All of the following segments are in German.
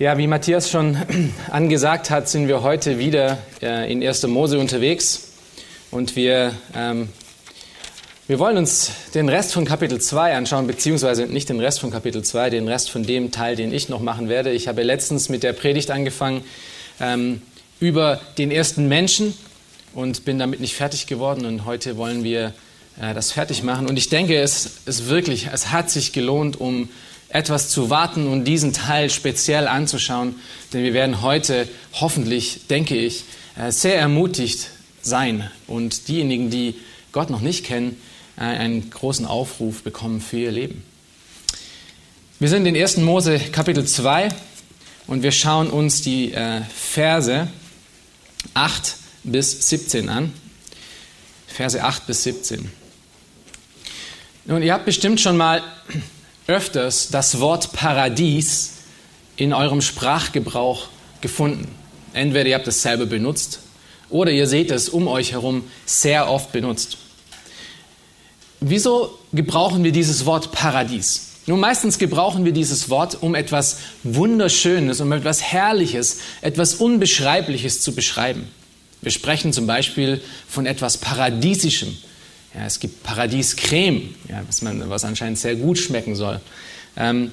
Ja, wie Matthias schon angesagt hat, sind wir heute wieder äh, in 1. Mose unterwegs und wir, ähm, wir wollen uns den Rest von Kapitel 2 anschauen, beziehungsweise nicht den Rest von Kapitel 2, den Rest von dem Teil, den ich noch machen werde. Ich habe letztens mit der Predigt angefangen ähm, über den ersten Menschen und bin damit nicht fertig geworden und heute wollen wir äh, das fertig machen. Und ich denke, es ist wirklich, es hat sich gelohnt, um etwas zu warten und diesen Teil speziell anzuschauen, denn wir werden heute hoffentlich, denke ich, äh, sehr ermutigt sein und diejenigen, die Gott noch nicht kennen, äh, einen großen Aufruf bekommen für ihr Leben. Wir sind in 1. Mose Kapitel 2 und wir schauen uns die äh, Verse 8 bis 17 an. Verse 8 bis 17. Nun, ihr habt bestimmt schon mal öfters das Wort Paradies in eurem Sprachgebrauch gefunden. Entweder ihr habt es selber benutzt oder ihr seht es um euch herum sehr oft benutzt. Wieso gebrauchen wir dieses Wort Paradies? Nun, meistens gebrauchen wir dieses Wort, um etwas Wunderschönes, um etwas Herrliches, etwas Unbeschreibliches zu beschreiben. Wir sprechen zum Beispiel von etwas Paradiesischem, ja, es gibt Paradiescreme, ja, was, man, was anscheinend sehr gut schmecken soll. Ähm,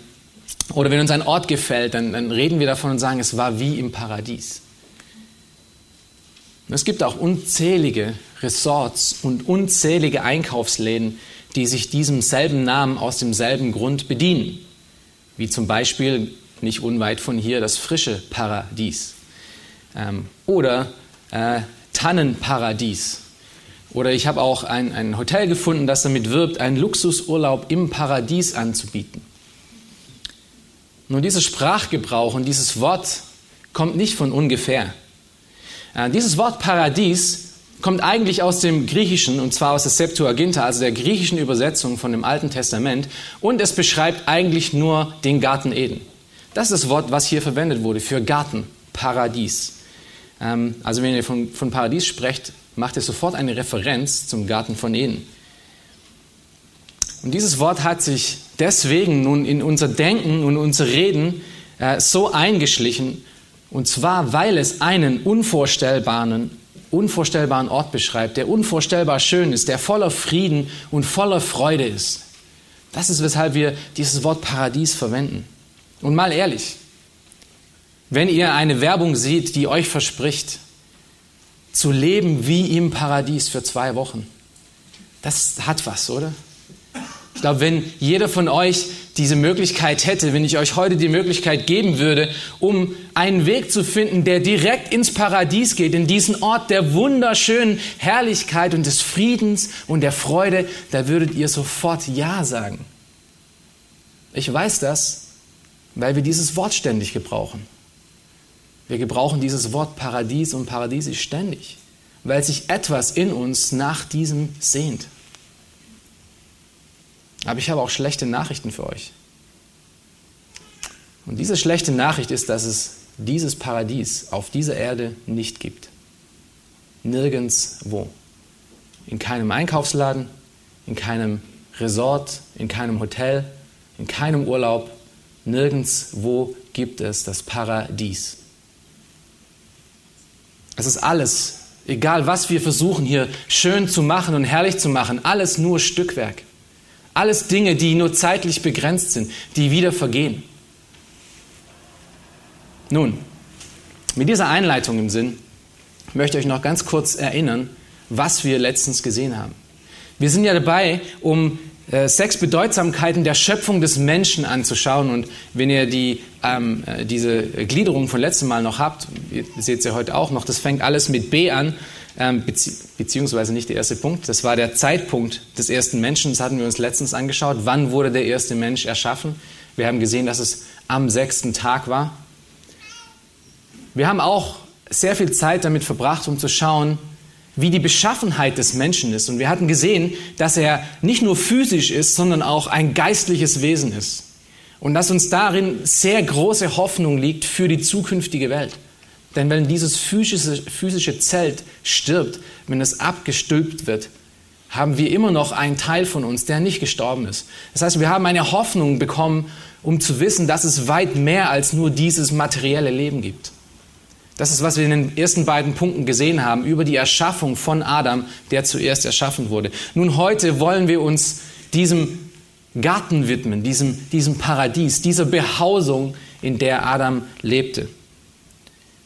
oder wenn uns ein Ort gefällt, dann, dann reden wir davon und sagen, es war wie im Paradies. Und es gibt auch unzählige Resorts und unzählige Einkaufsläden, die sich diesem selben Namen aus demselben Grund bedienen. Wie zum Beispiel nicht unweit von hier das frische Paradies. Ähm, oder äh, Tannenparadies oder ich habe auch ein, ein Hotel gefunden, das damit wirbt, einen Luxusurlaub im Paradies anzubieten. Nur dieser Sprachgebrauch und dieses Wort kommt nicht von ungefähr. Äh, dieses Wort Paradies kommt eigentlich aus dem Griechischen, und zwar aus der Septuaginta, also der griechischen Übersetzung von dem Alten Testament, und es beschreibt eigentlich nur den Garten Eden. Das ist das Wort, was hier verwendet wurde für Garten, Paradies. Ähm, also wenn ihr von, von Paradies sprecht, macht es sofort eine Referenz zum Garten von Eden. Und dieses Wort hat sich deswegen nun in unser Denken und unser Reden äh, so eingeschlichen, und zwar weil es einen unvorstellbaren, unvorstellbaren Ort beschreibt, der unvorstellbar schön ist, der voller Frieden und voller Freude ist. Das ist, weshalb wir dieses Wort Paradies verwenden. Und mal ehrlich, wenn ihr eine Werbung seht, die euch verspricht, zu leben wie im Paradies für zwei Wochen. Das hat was, oder? Ich glaube, wenn jeder von euch diese Möglichkeit hätte, wenn ich euch heute die Möglichkeit geben würde, um einen Weg zu finden, der direkt ins Paradies geht, in diesen Ort der wunderschönen Herrlichkeit und des Friedens und der Freude, da würdet ihr sofort Ja sagen. Ich weiß das, weil wir dieses Wort ständig gebrauchen. Wir gebrauchen dieses Wort Paradies und Paradiesisch ständig, weil sich etwas in uns nach diesem sehnt. Aber ich habe auch schlechte Nachrichten für euch. Und diese schlechte Nachricht ist, dass es dieses Paradies auf dieser Erde nicht gibt. Nirgends wo. In keinem Einkaufsladen, in keinem Resort, in keinem Hotel, in keinem Urlaub. Nirgends wo gibt es das Paradies. Es ist alles, egal was wir versuchen hier schön zu machen und herrlich zu machen, alles nur Stückwerk. Alles Dinge, die nur zeitlich begrenzt sind, die wieder vergehen. Nun, mit dieser Einleitung im Sinn möchte ich euch noch ganz kurz erinnern, was wir letztens gesehen haben. Wir sind ja dabei, um sechs Bedeutsamkeiten der Schöpfung des Menschen anzuschauen. Und wenn ihr die, ähm, äh, diese Gliederung von letztem Mal noch habt, ihr seht es ja heute auch noch, das fängt alles mit B an, ähm, bezieh beziehungsweise nicht der erste Punkt. Das war der Zeitpunkt des ersten Menschen. Das hatten wir uns letztens angeschaut. Wann wurde der erste Mensch erschaffen? Wir haben gesehen, dass es am sechsten Tag war. Wir haben auch sehr viel Zeit damit verbracht, um zu schauen, wie die Beschaffenheit des Menschen ist. Und wir hatten gesehen, dass er nicht nur physisch ist, sondern auch ein geistliches Wesen ist. Und dass uns darin sehr große Hoffnung liegt für die zukünftige Welt. Denn wenn dieses physische, physische Zelt stirbt, wenn es abgestülpt wird, haben wir immer noch einen Teil von uns, der nicht gestorben ist. Das heißt, wir haben eine Hoffnung bekommen, um zu wissen, dass es weit mehr als nur dieses materielle Leben gibt. Das ist, was wir in den ersten beiden Punkten gesehen haben, über die Erschaffung von Adam, der zuerst erschaffen wurde. Nun, heute wollen wir uns diesem Garten widmen, diesem, diesem Paradies, dieser Behausung, in der Adam lebte.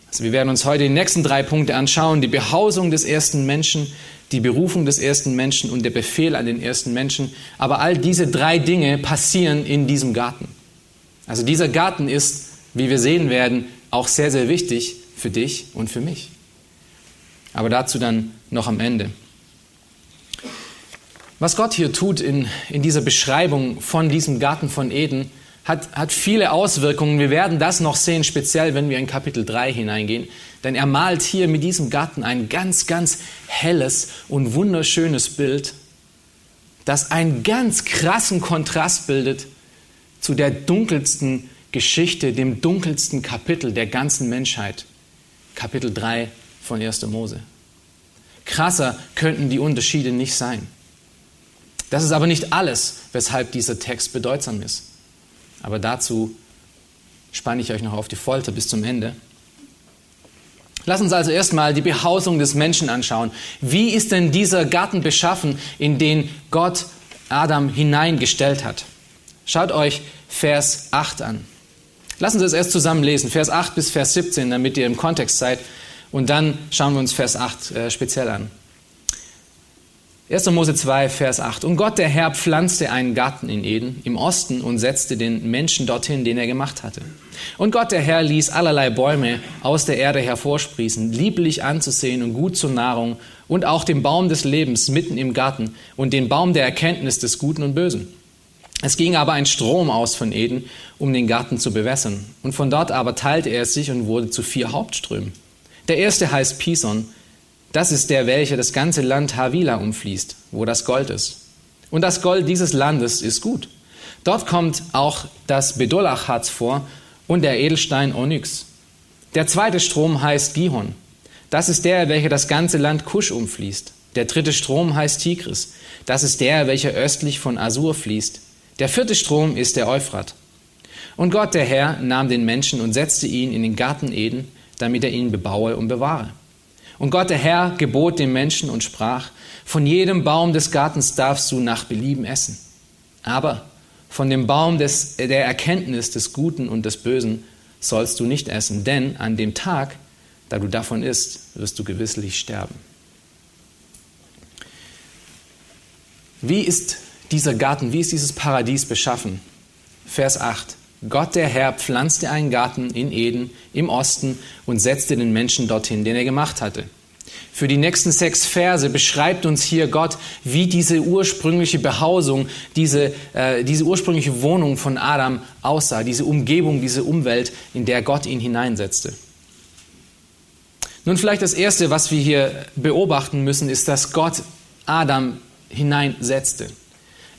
Also wir werden uns heute die nächsten drei Punkte anschauen. Die Behausung des ersten Menschen, die Berufung des ersten Menschen und der Befehl an den ersten Menschen. Aber all diese drei Dinge passieren in diesem Garten. Also dieser Garten ist, wie wir sehen werden, auch sehr, sehr wichtig für dich und für mich. Aber dazu dann noch am Ende. Was Gott hier tut in, in dieser Beschreibung von diesem Garten von Eden, hat, hat viele Auswirkungen. Wir werden das noch sehen, speziell wenn wir in Kapitel 3 hineingehen. Denn er malt hier mit diesem Garten ein ganz, ganz helles und wunderschönes Bild, das einen ganz krassen Kontrast bildet zu der dunkelsten Geschichte, dem dunkelsten Kapitel der ganzen Menschheit. Kapitel 3 von 1. Mose. Krasser könnten die Unterschiede nicht sein. Das ist aber nicht alles, weshalb dieser Text bedeutsam ist. Aber dazu spanne ich euch noch auf die Folter bis zum Ende. Lass uns also erstmal die Behausung des Menschen anschauen. Wie ist denn dieser Garten beschaffen, in den Gott Adam hineingestellt hat? Schaut euch Vers 8 an. Lassen Sie es erst zusammen lesen, Vers 8 bis Vers 17, damit ihr im Kontext seid. Und dann schauen wir uns Vers 8 äh, speziell an. 1. Mose 2, Vers 8. Und Gott, der Herr, pflanzte einen Garten in Eden im Osten und setzte den Menschen dorthin, den er gemacht hatte. Und Gott, der Herr, ließ allerlei Bäume aus der Erde hervorsprießen, lieblich anzusehen und gut zur Nahrung, und auch den Baum des Lebens mitten im Garten und den Baum der Erkenntnis des Guten und Bösen. Es ging aber ein Strom aus von Eden, um den Garten zu bewässern. Und von dort aber teilte er sich und wurde zu vier Hauptströmen. Der erste heißt Pison. Das ist der, welcher das ganze Land Havila umfließt, wo das Gold ist. Und das Gold dieses Landes ist gut. Dort kommt auch das Bedolachharz vor und der Edelstein Onyx. Der zweite Strom heißt Gihon. Das ist der, welcher das ganze Land Kusch umfließt. Der dritte Strom heißt Tigris. Das ist der, welcher östlich von Asur fließt. Der vierte Strom ist der Euphrat. Und Gott, der Herr, nahm den Menschen und setzte ihn in den Garten Eden, damit er ihn bebaue und bewahre. Und Gott, der Herr, gebot dem Menschen und sprach, von jedem Baum des Gartens darfst du nach Belieben essen. Aber von dem Baum des, der Erkenntnis des Guten und des Bösen sollst du nicht essen, denn an dem Tag, da du davon isst, wirst du gewisslich sterben. Wie ist dieser Garten, wie ist dieses Paradies beschaffen? Vers 8. Gott der Herr pflanzte einen Garten in Eden im Osten und setzte den Menschen dorthin, den er gemacht hatte. Für die nächsten sechs Verse beschreibt uns hier Gott, wie diese ursprüngliche Behausung, diese, äh, diese ursprüngliche Wohnung von Adam aussah, diese Umgebung, diese Umwelt, in der Gott ihn hineinsetzte. Nun vielleicht das Erste, was wir hier beobachten müssen, ist, dass Gott Adam hineinsetzte.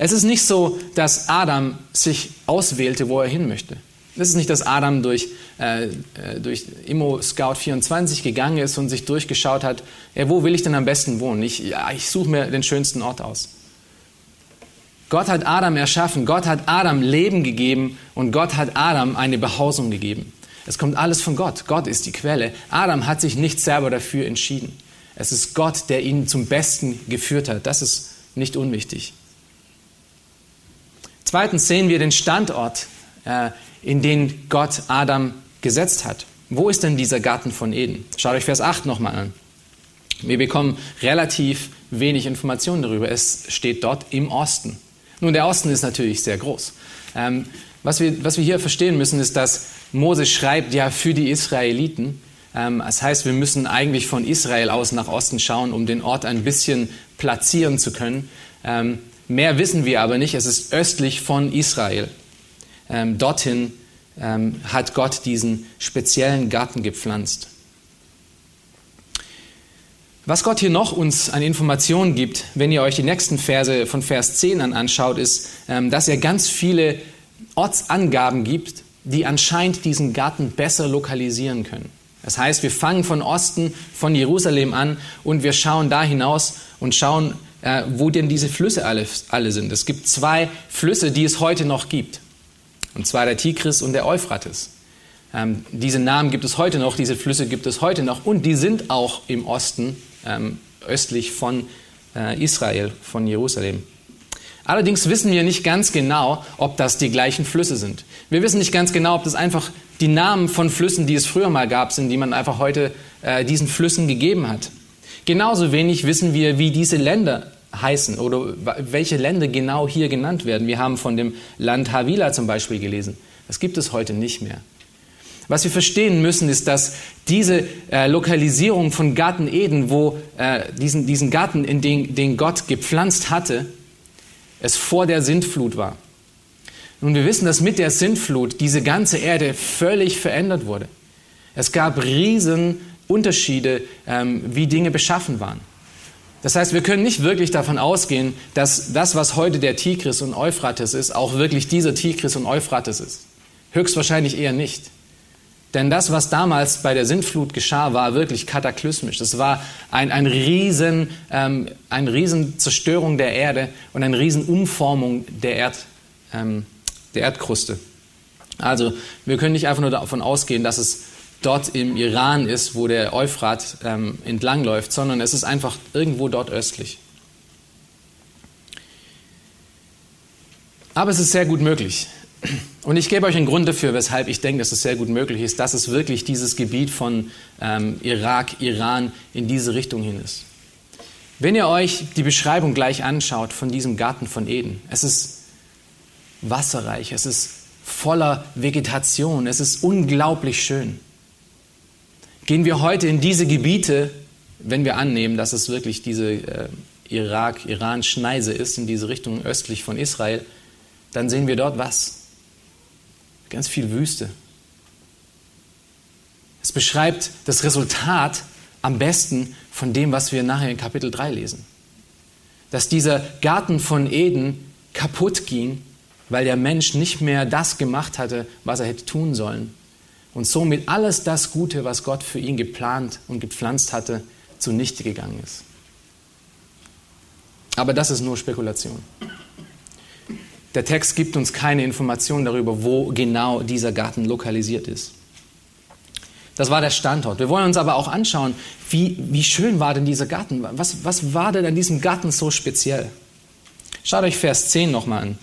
Es ist nicht so, dass Adam sich auswählte, wo er hin möchte. Es ist nicht, dass Adam durch, äh, äh durch Immo Scout 24 gegangen ist und sich durchgeschaut hat, ja, wo will ich denn am besten wohnen? Ich, ja, ich suche mir den schönsten Ort aus. Gott hat Adam erschaffen, Gott hat Adam Leben gegeben und Gott hat Adam eine Behausung gegeben. Es kommt alles von Gott. Gott ist die Quelle. Adam hat sich nicht selber dafür entschieden. Es ist Gott, der ihn zum Besten geführt hat. Das ist nicht unwichtig. Zweitens sehen wir den Standort, äh, in den Gott Adam gesetzt hat. Wo ist denn dieser Garten von Eden? Schaut euch Vers 8 nochmal an. Wir bekommen relativ wenig Informationen darüber. Es steht dort im Osten. Nun, der Osten ist natürlich sehr groß. Ähm, was, wir, was wir hier verstehen müssen, ist, dass Mose schreibt ja für die Israeliten. Ähm, das heißt, wir müssen eigentlich von Israel aus nach Osten schauen, um den Ort ein bisschen platzieren zu können. Mehr wissen wir aber nicht. Es ist östlich von Israel. Ähm, dorthin ähm, hat Gott diesen speziellen Garten gepflanzt. Was Gott hier noch uns an Informationen gibt, wenn ihr euch die nächsten Verse von Vers 10 an anschaut, ist, ähm, dass er ganz viele Ortsangaben gibt, die anscheinend diesen Garten besser lokalisieren können. Das heißt, wir fangen von Osten, von Jerusalem an und wir schauen da hinaus und schauen, äh, wo denn diese Flüsse alle, alle sind. Es gibt zwei Flüsse, die es heute noch gibt. Und zwar der Tigris und der Euphrates. Ähm, diese Namen gibt es heute noch, diese Flüsse gibt es heute noch und die sind auch im Osten, ähm, östlich von äh, Israel, von Jerusalem. Allerdings wissen wir nicht ganz genau, ob das die gleichen Flüsse sind. Wir wissen nicht ganz genau, ob das einfach die Namen von Flüssen, die es früher mal gab, sind, die man einfach heute äh, diesen Flüssen gegeben hat. Genauso wenig wissen wir, wie diese Länder heißen oder welche Länder genau hier genannt werden. Wir haben von dem Land Havila zum Beispiel gelesen. Das gibt es heute nicht mehr. Was wir verstehen müssen, ist, dass diese äh, Lokalisierung von Garten Eden, wo äh, diesen, diesen Garten, in den, den Gott gepflanzt hatte, es vor der Sintflut war. Nun, wir wissen, dass mit der Sintflut diese ganze Erde völlig verändert wurde. Es gab riesen Unterschiede, ähm, wie Dinge beschaffen waren. Das heißt, wir können nicht wirklich davon ausgehen, dass das, was heute der Tigris und Euphrates ist, auch wirklich dieser Tigris und Euphrates ist. Höchstwahrscheinlich eher nicht. Denn das, was damals bei der Sintflut geschah, war wirklich kataklysmisch. Es war ein, ein riesen, ähm, eine riesen Zerstörung der Erde und eine riesen Umformung der, Erd, ähm, der Erdkruste. Also wir können nicht einfach nur davon ausgehen, dass es dort im Iran ist, wo der Euphrat ähm, entlangläuft, sondern es ist einfach irgendwo dort östlich. Aber es ist sehr gut möglich. Und ich gebe euch einen Grund dafür, weshalb ich denke, dass es sehr gut möglich ist, dass es wirklich dieses Gebiet von ähm, Irak, Iran in diese Richtung hin ist. Wenn ihr euch die Beschreibung gleich anschaut von diesem Garten von Eden, es ist wasserreich, es ist voller Vegetation, es ist unglaublich schön. Gehen wir heute in diese Gebiete, wenn wir annehmen, dass es wirklich diese äh, Irak-Iran-Schneise ist, in diese Richtung östlich von Israel, dann sehen wir dort was? Ganz viel Wüste. Es beschreibt das Resultat am besten von dem, was wir nachher in Kapitel 3 lesen. Dass dieser Garten von Eden kaputt ging, weil der Mensch nicht mehr das gemacht hatte, was er hätte tun sollen. Und somit alles das Gute, was Gott für ihn geplant und gepflanzt hatte, zunichte gegangen ist. Aber das ist nur Spekulation. Der Text gibt uns keine Informationen darüber, wo genau dieser Garten lokalisiert ist. Das war der Standort. Wir wollen uns aber auch anschauen, wie, wie schön war denn dieser Garten? Was, was war denn an diesem Garten so speziell? Schaut euch Vers 10 nochmal an.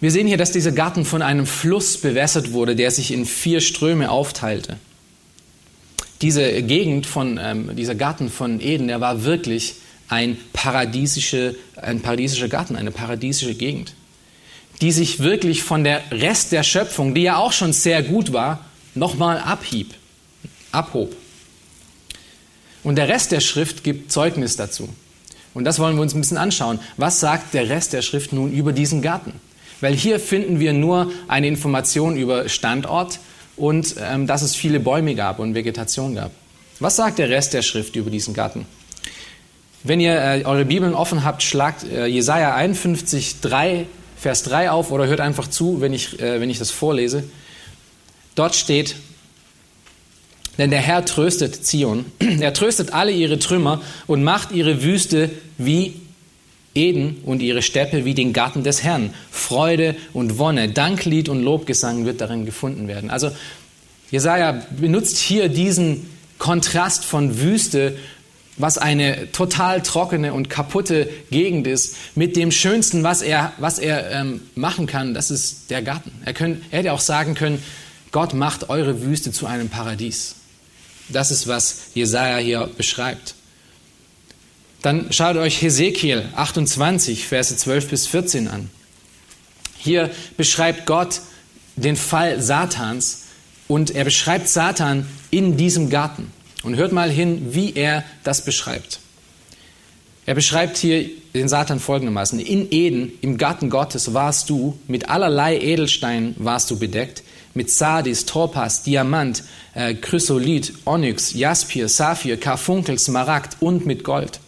Wir sehen hier, dass dieser Garten von einem Fluss bewässert wurde, der sich in vier Ströme aufteilte. Diese Gegend von, ähm, dieser Garten von Eden, der war wirklich ein, paradiesische, ein paradiesischer Garten, eine paradiesische Gegend, die sich wirklich von der Rest der Schöpfung, die ja auch schon sehr gut war, nochmal abhieb, abhob. Und der Rest der Schrift gibt Zeugnis dazu. Und das wollen wir uns ein bisschen anschauen. Was sagt der Rest der Schrift nun über diesen Garten? Weil hier finden wir nur eine Information über Standort und ähm, dass es viele Bäume gab und Vegetation gab. Was sagt der Rest der Schrift über diesen Garten? Wenn ihr äh, eure Bibeln offen habt, schlagt äh, Jesaja 51, 3, Vers 3 auf oder hört einfach zu, wenn ich, äh, wenn ich das vorlese. Dort steht, denn der Herr tröstet Zion, er tröstet alle ihre Trümmer und macht ihre Wüste wie Eden und ihre Steppe wie den Garten des Herrn. Freude und Wonne, Danklied und Lobgesang wird darin gefunden werden. Also Jesaja benutzt hier diesen Kontrast von Wüste was eine total trockene und kaputte Gegend ist, mit dem Schönsten, was er, was er ähm, machen kann, das ist der Garten. Er, können, er hätte auch sagen können, Gott macht eure Wüste zu einem Paradies. Das ist, was Jesaja hier beschreibt. Dann schaut euch Hesekiel 28, Verse 12 bis 14 an. Hier beschreibt Gott den Fall Satans und er beschreibt Satan in diesem Garten. Und hört mal hin, wie er das beschreibt. Er beschreibt hier den Satan folgendermaßen. In Eden, im Garten Gottes, warst du, mit allerlei Edelsteinen warst du bedeckt, mit Sardis, Torpas, Diamant, äh, Chrysolith, Onyx, Jaspir, Saphir, Karfunkel, Smaragd und mit Gold.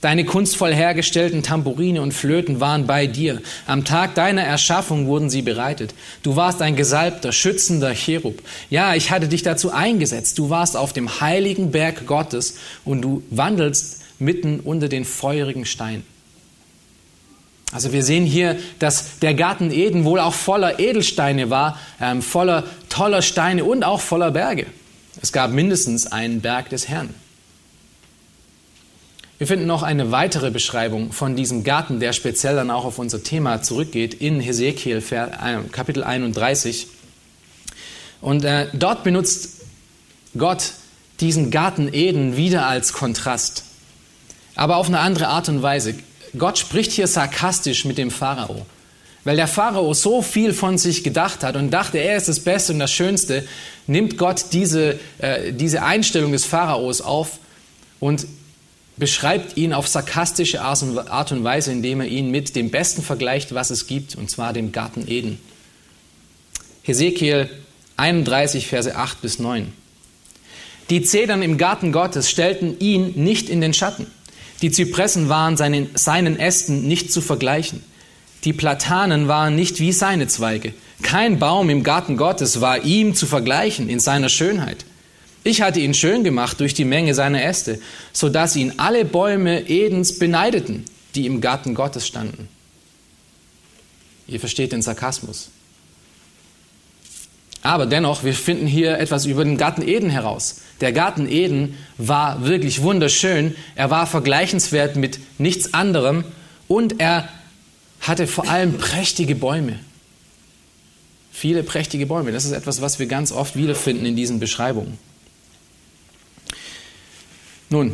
Deine kunstvoll hergestellten Tamburine und Flöten waren bei dir. Am Tag deiner Erschaffung wurden sie bereitet. Du warst ein gesalbter, schützender Cherub. Ja, ich hatte dich dazu eingesetzt. Du warst auf dem heiligen Berg Gottes und du wandelst mitten unter den feurigen Steinen. Also wir sehen hier, dass der Garten Eden wohl auch voller Edelsteine war, ähm, voller toller Steine und auch voller Berge. Es gab mindestens einen Berg des Herrn. Wir finden noch eine weitere Beschreibung von diesem Garten, der speziell dann auch auf unser Thema zurückgeht, in Hesekiel äh, Kapitel 31. Und äh, dort benutzt Gott diesen Garten Eden wieder als Kontrast aber auf eine andere Art und Weise. Gott spricht hier sarkastisch mit dem Pharao. Weil der Pharao so viel von sich gedacht hat und dachte, er ist das Beste und das Schönste, nimmt Gott diese, äh, diese Einstellung des Pharaos auf und beschreibt ihn auf sarkastische Art und Weise, indem er ihn mit dem Besten vergleicht, was es gibt, und zwar dem Garten Eden. Hesekiel 31, Verse 8 bis 9. Die Zedern im Garten Gottes stellten ihn nicht in den Schatten. Die Zypressen waren seinen, seinen Ästen nicht zu vergleichen. Die Platanen waren nicht wie seine Zweige. Kein Baum im Garten Gottes war ihm zu vergleichen in seiner Schönheit. Ich hatte ihn schön gemacht durch die Menge seiner Äste, so dass ihn alle Bäume Edens beneideten, die im Garten Gottes standen. Ihr versteht den Sarkasmus. Aber dennoch, wir finden hier etwas über den Garten Eden heraus. Der Garten Eden war wirklich wunderschön. Er war vergleichenswert mit nichts anderem und er hatte vor allem prächtige Bäume. Viele prächtige Bäume. Das ist etwas, was wir ganz oft wiederfinden in diesen Beschreibungen. Nun,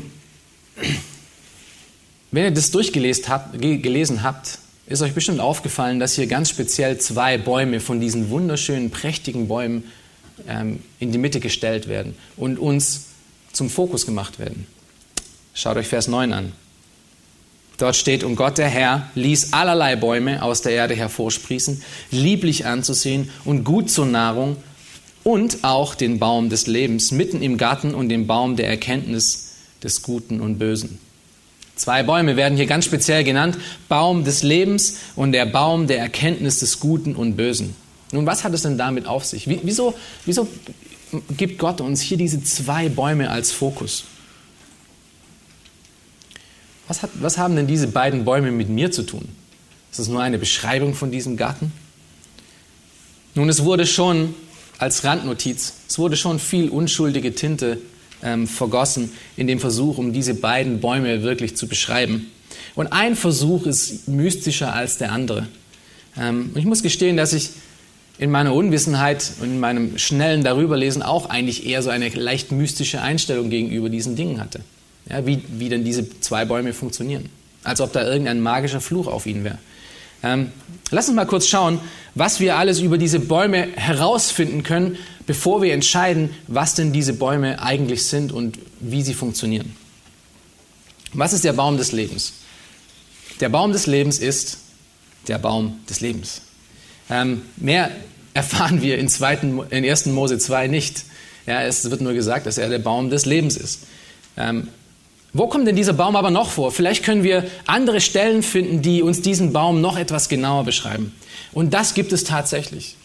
wenn ihr das durchgelesen habt, gelesen habt, ist euch bestimmt aufgefallen, dass hier ganz speziell zwei Bäume von diesen wunderschönen, prächtigen Bäumen ähm, in die Mitte gestellt werden und uns zum Fokus gemacht werden. Schaut euch Vers 9 an. Dort steht, und Gott der Herr ließ allerlei Bäume aus der Erde hervorsprießen, lieblich anzusehen und gut zur Nahrung, und auch den Baum des Lebens mitten im Garten und den Baum der Erkenntnis des Guten und Bösen. Zwei Bäume werden hier ganz speziell genannt, Baum des Lebens und der Baum der Erkenntnis des Guten und Bösen. Nun, was hat es denn damit auf sich? Wieso, wieso gibt Gott uns hier diese zwei Bäume als Fokus? Was, hat, was haben denn diese beiden Bäume mit mir zu tun? Ist das nur eine Beschreibung von diesem Garten? Nun, es wurde schon als Randnotiz, es wurde schon viel unschuldige Tinte ähm, vergossen in dem Versuch, um diese beiden Bäume wirklich zu beschreiben. Und ein Versuch ist mystischer als der andere. Ähm, ich muss gestehen, dass ich in meiner Unwissenheit und in meinem schnellen Darüberlesen auch eigentlich eher so eine leicht mystische Einstellung gegenüber diesen Dingen hatte. Ja, wie, wie denn diese zwei Bäume funktionieren. Als ob da irgendein magischer Fluch auf ihnen wäre. Ähm, lass uns mal kurz schauen, was wir alles über diese Bäume herausfinden können, bevor wir entscheiden, was denn diese Bäume eigentlich sind und wie sie funktionieren. Was ist der Baum des Lebens? Der Baum des Lebens ist der Baum des Lebens. Ähm, mehr erfahren wir in, zweiten, in 1. Mose 2 nicht. Ja, es wird nur gesagt, dass er der Baum des Lebens ist. Ähm, wo kommt denn dieser Baum aber noch vor? Vielleicht können wir andere Stellen finden, die uns diesen Baum noch etwas genauer beschreiben. Und das gibt es tatsächlich.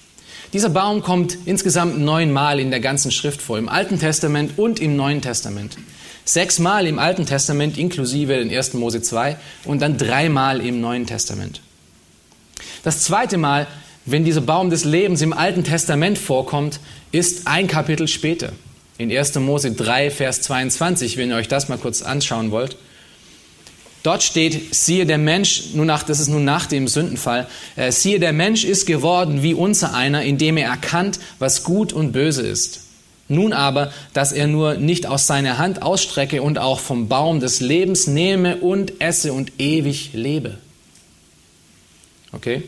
Dieser Baum kommt insgesamt neunmal in der ganzen Schrift vor, im Alten Testament und im Neuen Testament. Sechsmal im Alten Testament inklusive den 1. Mose 2 und dann dreimal im Neuen Testament. Das zweite Mal wenn dieser Baum des Lebens im Alten Testament vorkommt, ist ein Kapitel später. In 1. Mose 3, Vers 22, wenn ihr euch das mal kurz anschauen wollt. Dort steht, siehe der Mensch, nun nach, das ist nun nach dem Sündenfall, äh, siehe der Mensch ist geworden wie unser einer, indem er erkannt, was gut und böse ist. Nun aber, dass er nur nicht aus seiner Hand ausstrecke und auch vom Baum des Lebens nehme und esse und ewig lebe. Okay?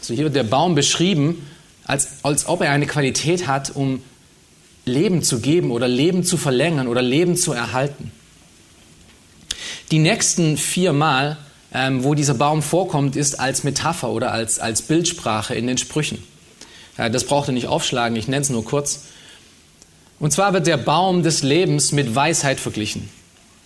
So hier wird der Baum beschrieben, als, als ob er eine Qualität hat, um Leben zu geben oder Leben zu verlängern oder Leben zu erhalten. Die nächsten vier Mal, ähm, wo dieser Baum vorkommt, ist als Metapher oder als, als Bildsprache in den Sprüchen. Ja, das braucht ihr nicht aufschlagen, ich nenne es nur kurz. Und zwar wird der Baum des Lebens mit Weisheit verglichen.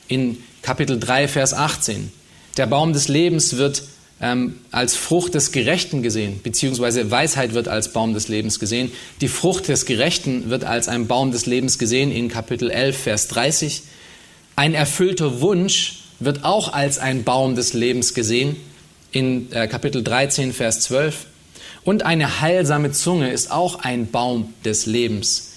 In Kapitel 3, Vers 18. Der Baum des Lebens wird ähm, als Frucht des Gerechten gesehen, beziehungsweise Weisheit wird als Baum des Lebens gesehen. Die Frucht des Gerechten wird als ein Baum des Lebens gesehen in Kapitel 11, Vers 30. Ein erfüllter Wunsch wird auch als ein Baum des Lebens gesehen in äh, Kapitel 13, Vers 12. Und eine heilsame Zunge ist auch ein Baum des Lebens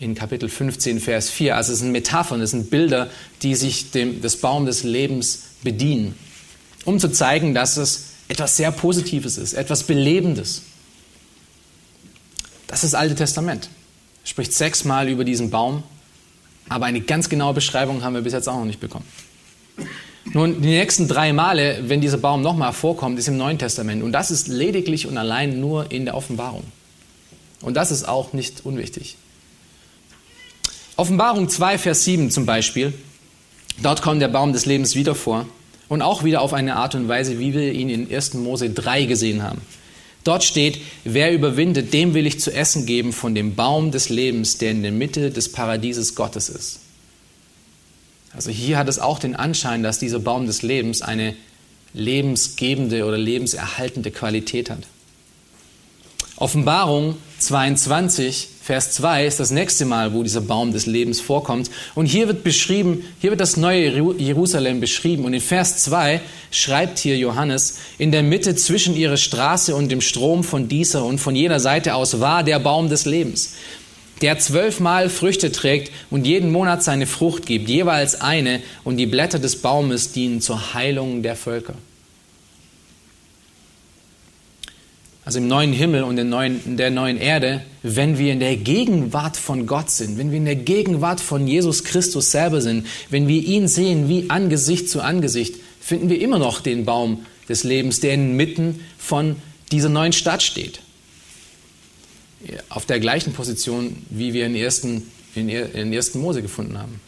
in Kapitel 15, Vers 4. Also es sind Metaphern, es sind Bilder, die sich dem, des Baum des Lebens bedienen, um zu zeigen, dass es etwas sehr Positives ist, etwas Belebendes. Das ist das Alte Testament. Es spricht sechsmal über diesen Baum, aber eine ganz genaue Beschreibung haben wir bis jetzt auch noch nicht bekommen. Nun, die nächsten drei Male, wenn dieser Baum nochmal vorkommt, ist im Neuen Testament. Und das ist lediglich und allein nur in der Offenbarung. Und das ist auch nicht unwichtig. Offenbarung 2, Vers 7 zum Beispiel. Dort kommt der Baum des Lebens wieder vor. Und auch wieder auf eine Art und Weise, wie wir ihn in 1. Mose 3 gesehen haben. Dort steht, wer überwindet, dem will ich zu essen geben von dem Baum des Lebens, der in der Mitte des Paradieses Gottes ist. Also hier hat es auch den Anschein, dass dieser Baum des Lebens eine lebensgebende oder lebenserhaltende Qualität hat. Offenbarung 22, Vers 2 ist das nächste Mal, wo dieser Baum des Lebens vorkommt. Und hier wird beschrieben, hier wird das neue Jerusalem beschrieben. Und in Vers 2 schreibt hier Johannes, in der Mitte zwischen ihrer Straße und dem Strom von dieser und von jener Seite aus war der Baum des Lebens der zwölfmal Früchte trägt und jeden Monat seine Frucht gibt, jeweils eine, und die Blätter des Baumes dienen zur Heilung der Völker. Also im neuen Himmel und in, der neuen Erde, wenn wir in der Gegenwart von Gott sind, wenn wir in der Gegenwart von Jesus Christus selber sind, wenn wir ihn sehen wie Angesicht zu Angesicht, finden wir immer noch den Baum des Lebens, der inmitten von dieser neuen Stadt steht auf der gleichen Position, wie wir in 1. In, in 1. Mose gefunden haben.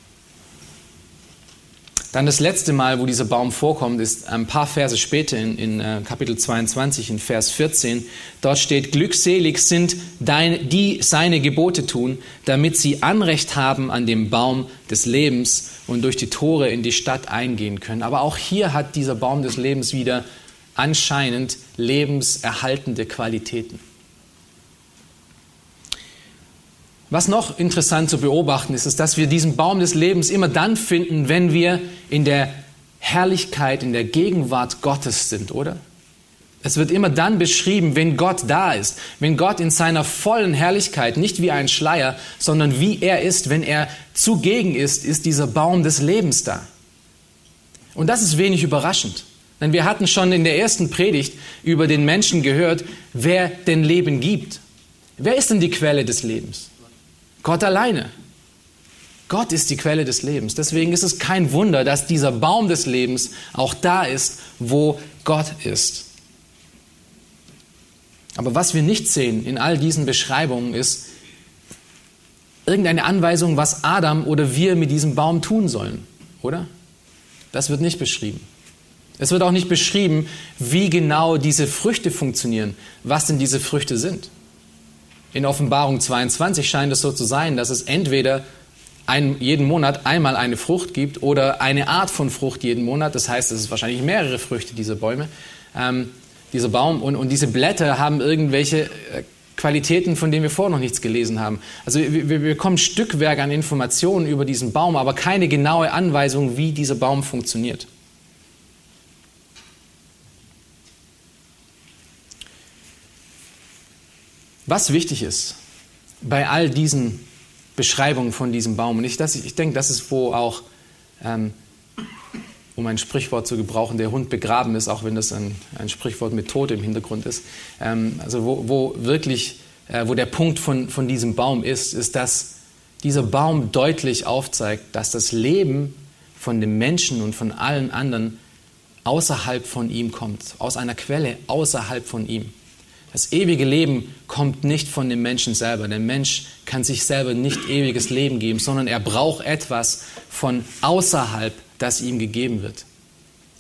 Dann das letzte Mal, wo dieser Baum vorkommt, ist ein paar Verse später in, in uh, Kapitel 22, in Vers 14. Dort steht, glückselig sind dein, die seine Gebote tun, damit sie Anrecht haben an dem Baum des Lebens und durch die Tore in die Stadt eingehen können. Aber auch hier hat dieser Baum des Lebens wieder anscheinend lebenserhaltende Qualitäten. Was noch interessant zu beobachten ist, ist, dass wir diesen Baum des Lebens immer dann finden, wenn wir in der Herrlichkeit, in der Gegenwart Gottes sind, oder? Es wird immer dann beschrieben, wenn Gott da ist, wenn Gott in seiner vollen Herrlichkeit, nicht wie ein Schleier, sondern wie er ist, wenn er zugegen ist, ist dieser Baum des Lebens da. Und das ist wenig überraschend. Denn wir hatten schon in der ersten Predigt über den Menschen gehört, wer denn Leben gibt. Wer ist denn die Quelle des Lebens? Gott alleine. Gott ist die Quelle des Lebens. Deswegen ist es kein Wunder, dass dieser Baum des Lebens auch da ist, wo Gott ist. Aber was wir nicht sehen in all diesen Beschreibungen ist irgendeine Anweisung, was Adam oder wir mit diesem Baum tun sollen, oder? Das wird nicht beschrieben. Es wird auch nicht beschrieben, wie genau diese Früchte funktionieren, was denn diese Früchte sind. In Offenbarung 22 scheint es so zu sein, dass es entweder ein, jeden Monat einmal eine Frucht gibt oder eine Art von Frucht jeden Monat. Das heißt, es ist wahrscheinlich mehrere Früchte, diese Bäume, ähm, dieser Baum. Und, und diese Blätter haben irgendwelche äh, Qualitäten, von denen wir vorher noch nichts gelesen haben. Also wir, wir bekommen Stückwerke an Informationen über diesen Baum, aber keine genaue Anweisung, wie dieser Baum funktioniert. Was wichtig ist bei all diesen Beschreibungen von diesem Baum, und ich, das, ich denke, das ist, wo auch, ähm, um ein Sprichwort zu gebrauchen, der Hund begraben ist, auch wenn das ein, ein Sprichwort mit Tod im Hintergrund ist. Ähm, also wo, wo wirklich, äh, wo der Punkt von, von diesem Baum ist, ist, dass dieser Baum deutlich aufzeigt, dass das Leben von dem Menschen und von allen anderen außerhalb von ihm kommt, aus einer Quelle außerhalb von ihm. Das ewige Leben kommt nicht von dem Menschen selber. Der Mensch kann sich selber nicht ewiges Leben geben, sondern er braucht etwas von außerhalb, das ihm gegeben wird.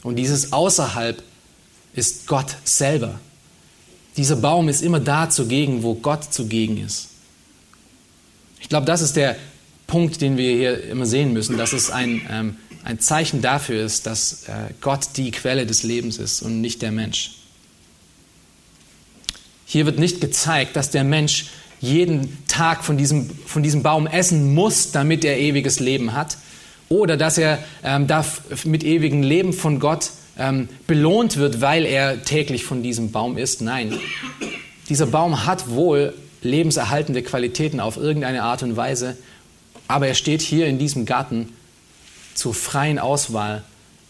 Und dieses außerhalb ist Gott selber. Dieser Baum ist immer da zugegen, wo Gott zugegen ist. Ich glaube, das ist der Punkt, den wir hier immer sehen müssen, dass es ein, ähm, ein Zeichen dafür ist, dass äh, Gott die Quelle des Lebens ist und nicht der Mensch. Hier wird nicht gezeigt, dass der Mensch jeden Tag von diesem, von diesem Baum essen muss, damit er ewiges Leben hat. Oder dass er ähm, mit ewigem Leben von Gott ähm, belohnt wird, weil er täglich von diesem Baum isst. Nein, dieser Baum hat wohl lebenserhaltende Qualitäten auf irgendeine Art und Weise, aber er steht hier in diesem Garten zur freien Auswahl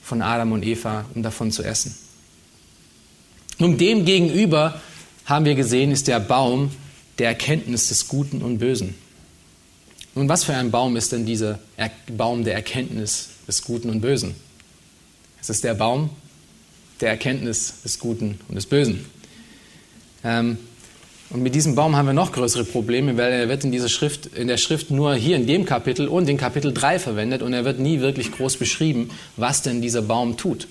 von Adam und Eva, um davon zu essen. Nun dem gegenüber haben wir gesehen, ist der Baum der Erkenntnis des Guten und Bösen. Nun, was für ein Baum ist denn dieser Baum der Erkenntnis des Guten und Bösen? Es ist der Baum der Erkenntnis des Guten und des Bösen. Ähm, und mit diesem Baum haben wir noch größere Probleme, weil er wird in dieser Schrift, in der Schrift nur hier in dem Kapitel und in Kapitel 3 verwendet und er wird nie wirklich groß beschrieben, was denn dieser Baum tut.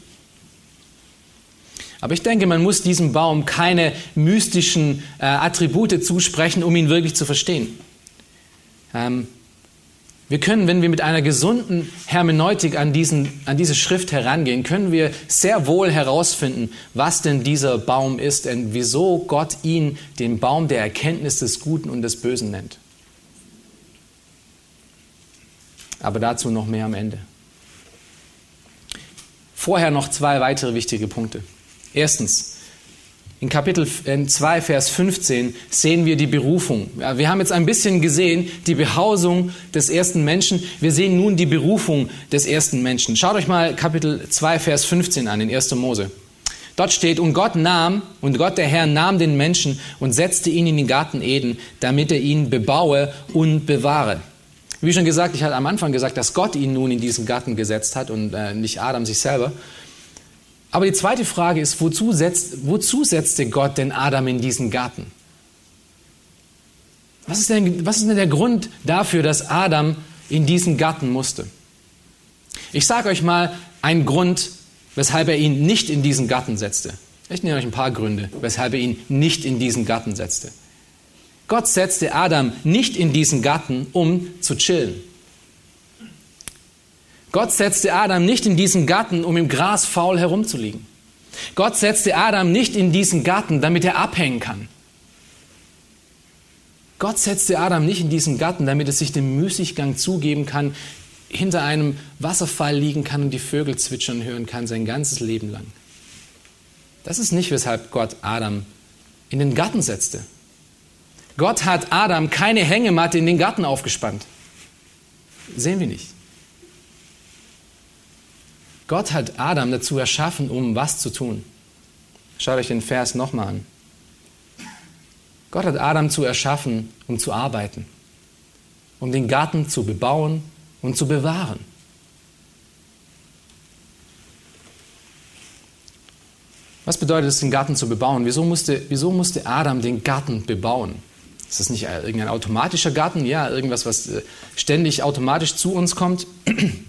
Aber ich denke, man muss diesem Baum keine mystischen äh, Attribute zusprechen, um ihn wirklich zu verstehen. Ähm, wir können, wenn wir mit einer gesunden Hermeneutik an, diesen, an diese Schrift herangehen, können wir sehr wohl herausfinden, was denn dieser Baum ist und wieso Gott ihn den Baum der Erkenntnis des Guten und des Bösen nennt. Aber dazu noch mehr am Ende. Vorher noch zwei weitere wichtige Punkte. Erstens, in Kapitel 2, Vers 15 sehen wir die Berufung. Wir haben jetzt ein bisschen gesehen die Behausung des ersten Menschen. Wir sehen nun die Berufung des ersten Menschen. Schaut euch mal Kapitel 2, Vers 15 an in 1. Mose. Dort steht, und Gott nahm, und Gott der Herr nahm den Menschen und setzte ihn in den Garten Eden, damit er ihn bebaue und bewahre. Wie schon gesagt, ich hatte am Anfang gesagt, dass Gott ihn nun in diesen Garten gesetzt hat und äh, nicht Adam sich selber. Aber die zweite Frage ist, wozu, setzt, wozu setzte Gott denn Adam in diesen Garten? Was ist, denn, was ist denn der Grund dafür, dass Adam in diesen Garten musste? Ich sage euch mal einen Grund, weshalb er ihn nicht in diesen Garten setzte. Ich nenne euch ein paar Gründe, weshalb er ihn nicht in diesen Garten setzte. Gott setzte Adam nicht in diesen Garten, um zu chillen. Gott setzte Adam nicht in diesen Garten, um im Gras faul herumzuliegen. Gott setzte Adam nicht in diesen Garten, damit er abhängen kann. Gott setzte Adam nicht in diesen Garten, damit er sich dem Müßiggang zugeben kann, hinter einem Wasserfall liegen kann und die Vögel zwitschern hören kann sein ganzes Leben lang. Das ist nicht, weshalb Gott Adam in den Garten setzte. Gott hat Adam keine Hängematte in den Garten aufgespannt. Sehen wir nicht. Gott hat Adam dazu erschaffen, um was zu tun. Schaut euch den Vers nochmal an. Gott hat Adam zu erschaffen, um zu arbeiten, um den Garten zu bebauen und zu bewahren. Was bedeutet es, den Garten zu bebauen? Wieso musste, wieso musste Adam den Garten bebauen? Ist das nicht irgendein automatischer Garten? Ja, irgendwas, was äh, ständig automatisch zu uns kommt?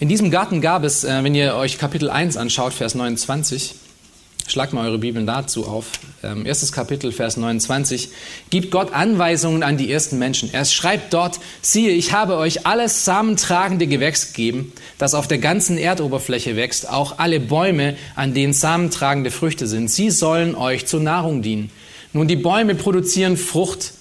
In diesem Garten gab es, äh, wenn ihr euch Kapitel 1 anschaut, Vers 29, schlagt mal eure Bibeln dazu auf, ähm, erstes Kapitel, Vers 29, gibt Gott Anweisungen an die ersten Menschen. Er schreibt dort, siehe, ich habe euch alles samentragende Gewächs gegeben, das auf der ganzen Erdoberfläche wächst, auch alle Bäume, an denen samentragende Früchte sind. Sie sollen euch zur Nahrung dienen. Nun, die Bäume produzieren Frucht,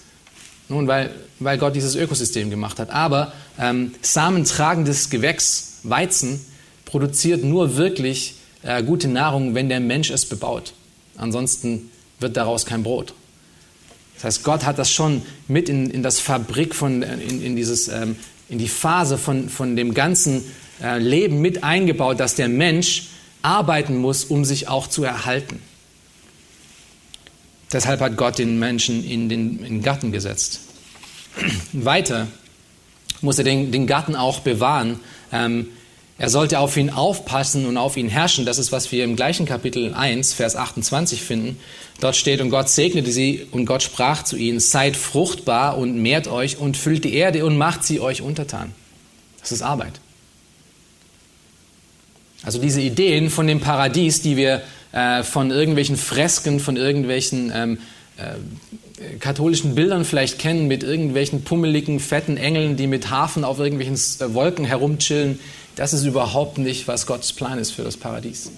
nun, weil, weil Gott dieses Ökosystem gemacht hat. Aber ähm, samentragendes Gewächs Weizen produziert nur wirklich äh, gute Nahrung, wenn der Mensch es bebaut. Ansonsten wird daraus kein Brot. Das heißt, Gott hat das schon mit in, in das Fabrik von, äh, in, in, dieses, ähm, in die Phase von, von dem ganzen äh, Leben mit eingebaut, dass der Mensch arbeiten muss, um sich auch zu erhalten. Deshalb hat Gott den Menschen in den, in den Garten gesetzt. Weiter muss er den, den Garten auch bewahren, ähm, er sollte auf ihn aufpassen und auf ihn herrschen. Das ist, was wir im gleichen Kapitel 1, Vers 28 finden. Dort steht, und Gott segnete sie und Gott sprach zu ihnen, seid fruchtbar und mehrt euch und füllt die Erde und macht sie euch untertan. Das ist Arbeit. Also diese Ideen von dem Paradies, die wir äh, von irgendwelchen Fresken, von irgendwelchen ähm, äh, katholischen Bildern vielleicht kennen, mit irgendwelchen pummeligen, fetten Engeln, die mit Hafen auf irgendwelchen äh, Wolken herumchillen, das ist überhaupt nicht, was Gottes Plan ist für das Paradies.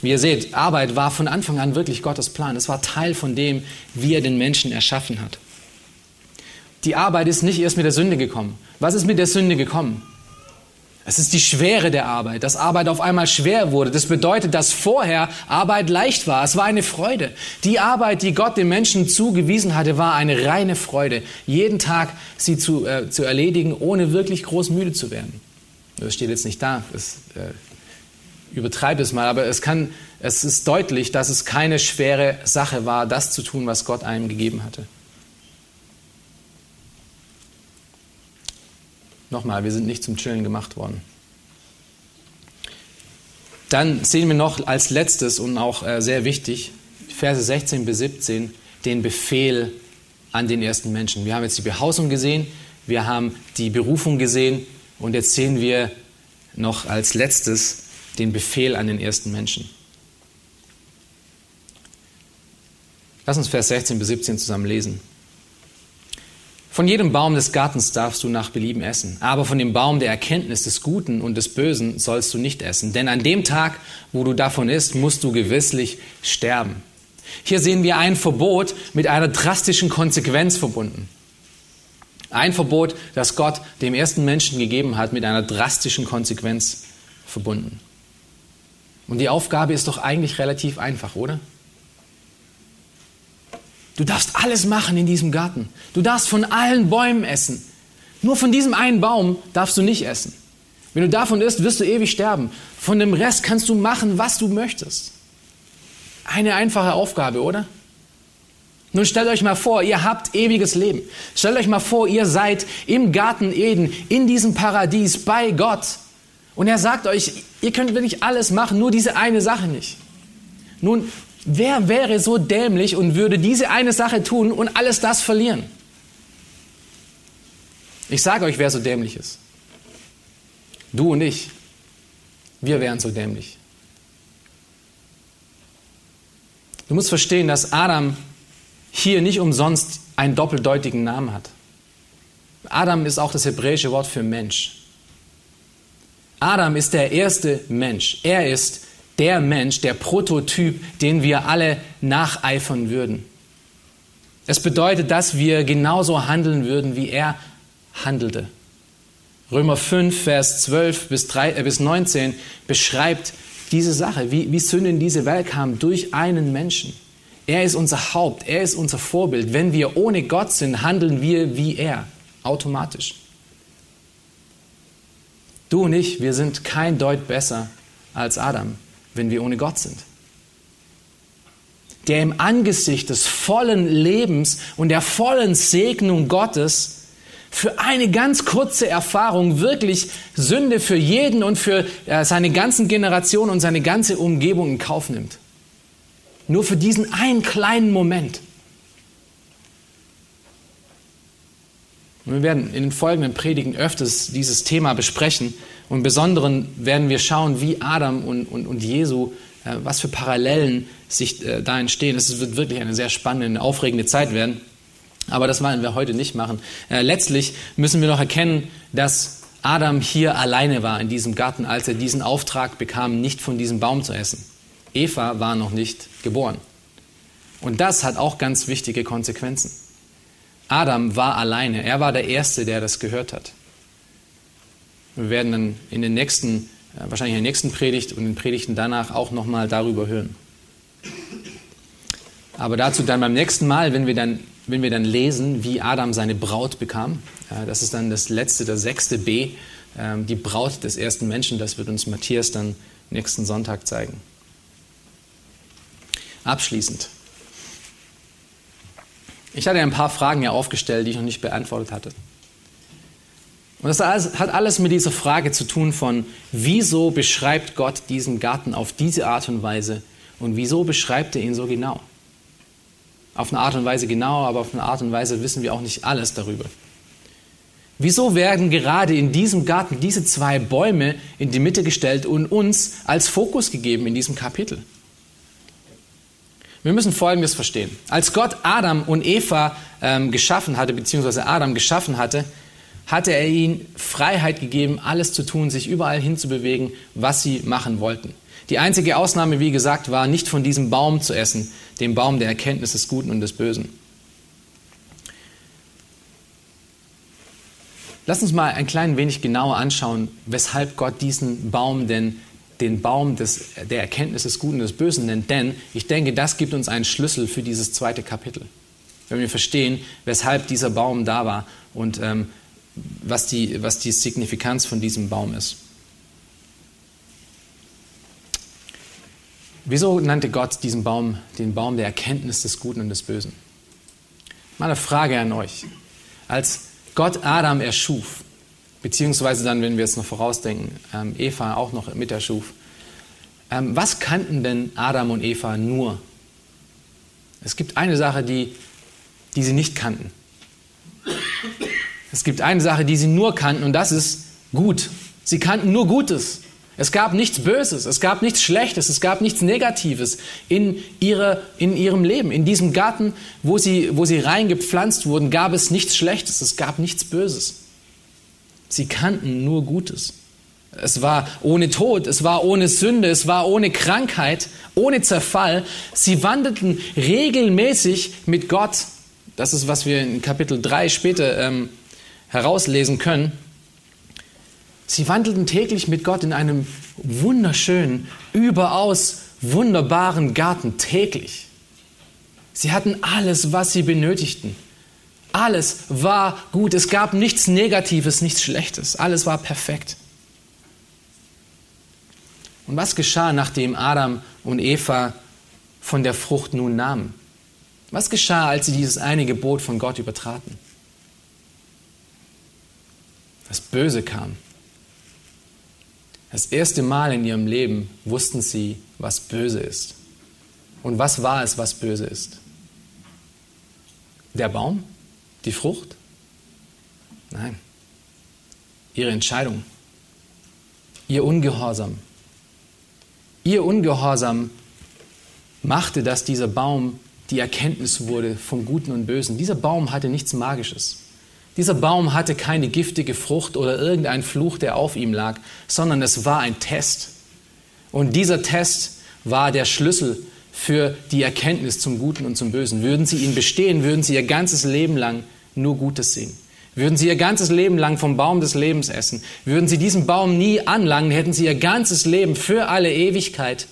Wie ihr seht, Arbeit war von Anfang an wirklich Gottes Plan. Es war Teil von dem, wie er den Menschen erschaffen hat. Die Arbeit ist nicht erst mit der Sünde gekommen. Was ist mit der Sünde gekommen? Es ist die Schwere der Arbeit, dass Arbeit auf einmal schwer wurde. Das bedeutet, dass vorher Arbeit leicht war. Es war eine Freude. Die Arbeit, die Gott den Menschen zugewiesen hatte, war eine reine Freude. Jeden Tag sie zu, äh, zu erledigen, ohne wirklich groß müde zu werden. Das steht jetzt nicht da. Das äh, übertreibe es mal, aber es, kann, es ist deutlich, dass es keine schwere Sache war, das zu tun, was Gott einem gegeben hatte. Nochmal, wir sind nicht zum Chillen gemacht worden. Dann sehen wir noch als letztes und auch äh, sehr wichtig, Verse 16 bis 17, den Befehl an den ersten Menschen. Wir haben jetzt die Behausung gesehen, wir haben die Berufung gesehen und jetzt sehen wir noch als letztes den Befehl an den ersten Menschen. Lass uns Vers 16 bis 17 zusammen lesen. Von jedem Baum des Gartens darfst du nach Belieben essen, aber von dem Baum der Erkenntnis des Guten und des Bösen sollst du nicht essen, denn an dem Tag, wo du davon isst, musst du gewisslich sterben. Hier sehen wir ein Verbot mit einer drastischen Konsequenz verbunden. Ein Verbot, das Gott dem ersten Menschen gegeben hat, mit einer drastischen Konsequenz verbunden. Und die Aufgabe ist doch eigentlich relativ einfach, oder? Du darfst alles machen in diesem Garten. Du darfst von allen Bäumen essen. Nur von diesem einen Baum darfst du nicht essen. Wenn du davon isst, wirst du ewig sterben. Von dem Rest kannst du machen, was du möchtest. Eine einfache Aufgabe, oder? Nun stellt euch mal vor, ihr habt ewiges Leben. Stellt euch mal vor, ihr seid im Garten Eden, in diesem Paradies bei Gott. Und er sagt euch, ihr könnt wirklich alles machen, nur diese eine Sache nicht. Nun, wer wäre so dämlich und würde diese eine Sache tun und alles das verlieren? Ich sage euch, wer so dämlich ist. Du und ich. Wir wären so dämlich. Du musst verstehen, dass Adam hier nicht umsonst einen doppeldeutigen Namen hat. Adam ist auch das hebräische Wort für Mensch. Adam ist der erste Mensch. Er ist der Mensch, der Prototyp, den wir alle nacheifern würden. Es bedeutet, dass wir genauso handeln würden, wie er handelte. Römer 5, Vers 12 bis, 3, äh, bis 19 beschreibt diese Sache, wie, wie Sünde in diese Welt kam durch einen Menschen. Er ist unser Haupt, er ist unser Vorbild. Wenn wir ohne Gott sind, handeln wir wie er, automatisch. Du und ich, wir sind kein Deut besser als Adam, wenn wir ohne Gott sind. Der im Angesicht des vollen Lebens und der vollen Segnung Gottes für eine ganz kurze Erfahrung wirklich Sünde für jeden und für äh, seine ganzen Generationen und seine ganze Umgebung in Kauf nimmt. Nur für diesen einen kleinen Moment. Wir werden in den folgenden Predigen öfters dieses Thema besprechen. Und im Besonderen werden wir schauen, wie Adam und, und, und Jesu, äh, was für Parallelen sich äh, da entstehen. Es wird wirklich eine sehr spannende, aufregende Zeit werden. Aber das wollen wir heute nicht machen. Äh, letztlich müssen wir noch erkennen, dass Adam hier alleine war in diesem Garten, als er diesen Auftrag bekam, nicht von diesem Baum zu essen. Eva war noch nicht geboren. Und das hat auch ganz wichtige Konsequenzen. Adam war alleine. Er war der Erste, der das gehört hat. Wir werden dann in den nächsten, äh, wahrscheinlich in der nächsten Predigt und in den Predigten danach auch nochmal darüber hören. Aber dazu dann beim nächsten Mal, wenn wir dann, wenn wir dann lesen, wie Adam seine Braut bekam. Das ist dann das letzte, das sechste B, ähm, die Braut des ersten Menschen. Das wird uns Matthias dann nächsten Sonntag zeigen. Abschließend. Ich hatte ein paar Fragen ja aufgestellt, die ich noch nicht beantwortet hatte. Und das hat alles mit dieser Frage zu tun von, wieso beschreibt Gott diesen Garten auf diese Art und Weise und wieso beschreibt er ihn so genau? Auf eine Art und Weise genau, aber auf eine Art und Weise wissen wir auch nicht alles darüber. Wieso werden gerade in diesem Garten diese zwei Bäume in die Mitte gestellt und uns als Fokus gegeben in diesem Kapitel? Wir müssen Folgendes verstehen. Als Gott Adam und Eva ähm, geschaffen hatte, beziehungsweise Adam geschaffen hatte, hatte er ihnen Freiheit gegeben, alles zu tun, sich überall hinzubewegen, was sie machen wollten. Die einzige Ausnahme, wie gesagt, war nicht von diesem Baum zu essen, dem Baum der Erkenntnis des Guten und des Bösen. Lass uns mal ein klein wenig genauer anschauen, weshalb Gott diesen Baum denn den Baum des, der Erkenntnis des Guten und des Bösen nennt. Denn ich denke, das gibt uns einen Schlüssel für dieses zweite Kapitel. Wenn wir verstehen, weshalb dieser Baum da war und ähm, was, die, was die Signifikanz von diesem Baum ist. Wieso nannte Gott diesen Baum den Baum der Erkenntnis des Guten und des Bösen? Mal eine Frage an euch. Als Gott Adam erschuf, beziehungsweise dann, wenn wir es noch vorausdenken, ähm, Eva auch noch mit erschuf, ähm, was kannten denn Adam und Eva nur? Es gibt eine Sache, die, die sie nicht kannten. Es gibt eine Sache, die sie nur kannten und das ist gut. Sie kannten nur Gutes. Es gab nichts Böses, es gab nichts Schlechtes, es gab nichts Negatives in, ihre, in ihrem Leben. In diesem Garten, wo sie, wo sie reingepflanzt wurden, gab es nichts Schlechtes, es gab nichts Böses. Sie kannten nur Gutes. Es war ohne Tod, es war ohne Sünde, es war ohne Krankheit, ohne Zerfall. Sie wandelten regelmäßig mit Gott. Das ist, was wir in Kapitel 3 später ähm, herauslesen können. Sie wandelten täglich mit Gott in einem wunderschönen, überaus wunderbaren Garten täglich. Sie hatten alles, was sie benötigten. Alles war gut. Es gab nichts Negatives, nichts Schlechtes. Alles war perfekt. Und was geschah, nachdem Adam und Eva von der Frucht nun nahmen? Was geschah, als sie dieses eine Gebot von Gott übertraten? Das Böse kam. Das erste Mal in ihrem Leben wussten sie, was böse ist. Und was war es, was böse ist? Der Baum? Die Frucht? Nein. Ihre Entscheidung. Ihr Ungehorsam. Ihr Ungehorsam machte, dass dieser Baum die Erkenntnis wurde vom Guten und Bösen. Dieser Baum hatte nichts Magisches. Dieser Baum hatte keine giftige Frucht oder irgendein Fluch, der auf ihm lag, sondern es war ein Test. Und dieser Test war der Schlüssel für die Erkenntnis zum Guten und zum Bösen. Würden sie ihn bestehen, würden sie ihr ganzes Leben lang nur Gutes sehen. Würden sie ihr ganzes Leben lang vom Baum des Lebens essen, würden sie diesen Baum nie anlangen, hätten sie ihr ganzes Leben für alle Ewigkeit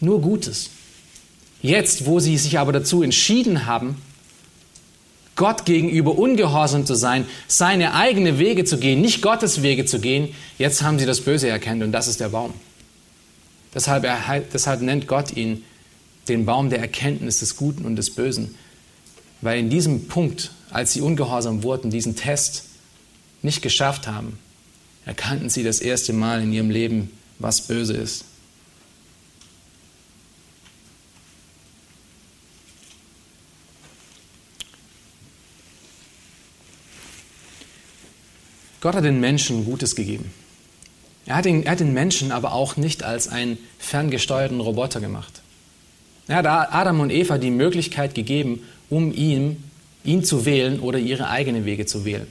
nur Gutes. Jetzt, wo sie sich aber dazu entschieden haben, Gott gegenüber ungehorsam zu sein, seine eigenen Wege zu gehen, nicht Gottes Wege zu gehen, jetzt haben sie das Böse erkannt und das ist der Baum. Deshalb, deshalb nennt Gott ihn den Baum der Erkenntnis des Guten und des Bösen, weil in diesem Punkt, als sie ungehorsam wurden, diesen Test nicht geschafft haben, erkannten sie das erste Mal in ihrem Leben, was böse ist. Gott hat den Menschen Gutes gegeben. Er hat, den, er hat den Menschen aber auch nicht als einen ferngesteuerten Roboter gemacht. Er hat Adam und Eva die Möglichkeit gegeben, um ihn, ihn zu wählen oder ihre eigenen Wege zu wählen.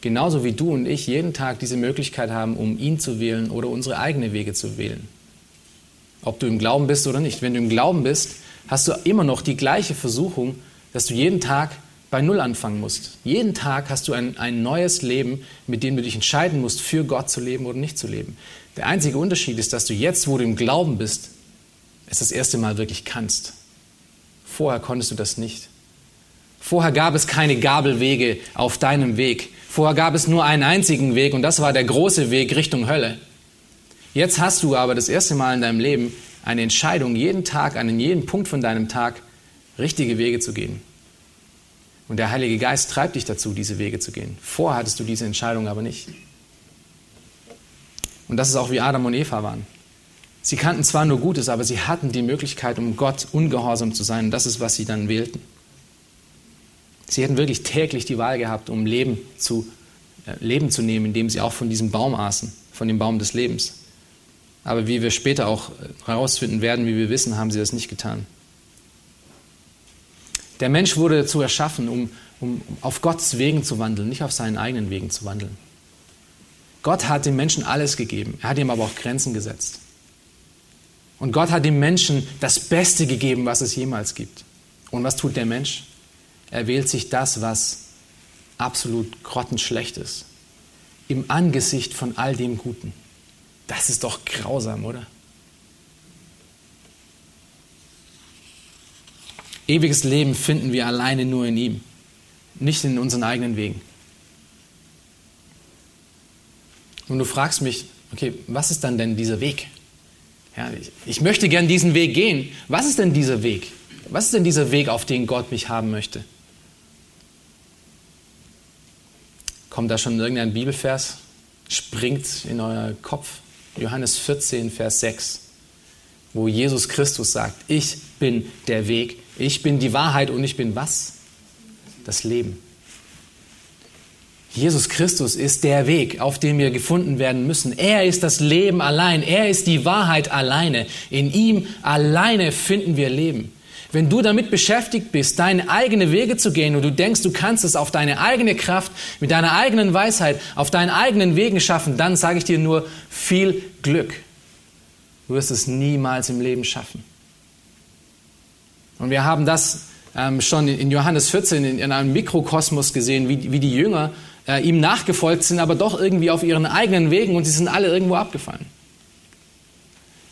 Genauso wie du und ich jeden Tag diese Möglichkeit haben, um ihn zu wählen oder unsere eigenen Wege zu wählen. Ob du im Glauben bist oder nicht. Wenn du im Glauben bist, hast du immer noch die gleiche Versuchung, dass du jeden Tag bei Null anfangen musst. Jeden Tag hast du ein, ein neues Leben, mit dem du dich entscheiden musst, für Gott zu leben oder nicht zu leben. Der einzige Unterschied ist, dass du jetzt, wo du im Glauben bist, es das erste Mal wirklich kannst. Vorher konntest du das nicht. Vorher gab es keine Gabelwege auf deinem Weg. Vorher gab es nur einen einzigen Weg und das war der große Weg Richtung Hölle. Jetzt hast du aber das erste Mal in deinem Leben eine Entscheidung, jeden Tag, an jedem Punkt von deinem Tag richtige Wege zu gehen. Und der Heilige Geist treibt dich dazu, diese Wege zu gehen. Vorher hattest du diese Entscheidung aber nicht. Und das ist auch wie Adam und Eva waren. Sie kannten zwar nur Gutes, aber sie hatten die Möglichkeit, um Gott ungehorsam zu sein. Und das ist, was sie dann wählten. Sie hätten wirklich täglich die Wahl gehabt, um Leben zu äh, Leben zu nehmen, indem sie auch von diesem Baum aßen, von dem Baum des Lebens. Aber wie wir später auch herausfinden werden, wie wir wissen, haben sie das nicht getan. Der Mensch wurde dazu erschaffen, um, um auf Gottes Wegen zu wandeln, nicht auf seinen eigenen Wegen zu wandeln. Gott hat dem Menschen alles gegeben, er hat ihm aber auch Grenzen gesetzt. Und Gott hat dem Menschen das Beste gegeben, was es jemals gibt. Und was tut der Mensch? Er wählt sich das, was absolut grottenschlecht ist, im Angesicht von all dem Guten. Das ist doch grausam, oder? Ewiges Leben finden wir alleine nur in ihm, nicht in unseren eigenen Wegen. Und du fragst mich, okay, was ist dann denn dieser Weg? Ja, ich, ich möchte gern diesen Weg gehen. Was ist denn dieser Weg? Was ist denn dieser Weg, auf den Gott mich haben möchte? Kommt da schon irgendein Bibelvers? Springt in euer Kopf? Johannes 14, Vers 6, wo Jesus Christus sagt, ich bin der Weg, ich bin die Wahrheit und ich bin was? Das Leben. Jesus Christus ist der Weg, auf dem wir gefunden werden müssen. Er ist das Leben allein. Er ist die Wahrheit alleine. In ihm alleine finden wir Leben. Wenn du damit beschäftigt bist, deine eigenen Wege zu gehen und du denkst, du kannst es auf deine eigene Kraft, mit deiner eigenen Weisheit, auf deinen eigenen Wegen schaffen, dann sage ich dir nur viel Glück. Du wirst es niemals im Leben schaffen. Und wir haben das ähm, schon in Johannes 14 in, in einem Mikrokosmos gesehen, wie, wie die Jünger äh, ihm nachgefolgt sind, aber doch irgendwie auf ihren eigenen Wegen und sie sind alle irgendwo abgefallen.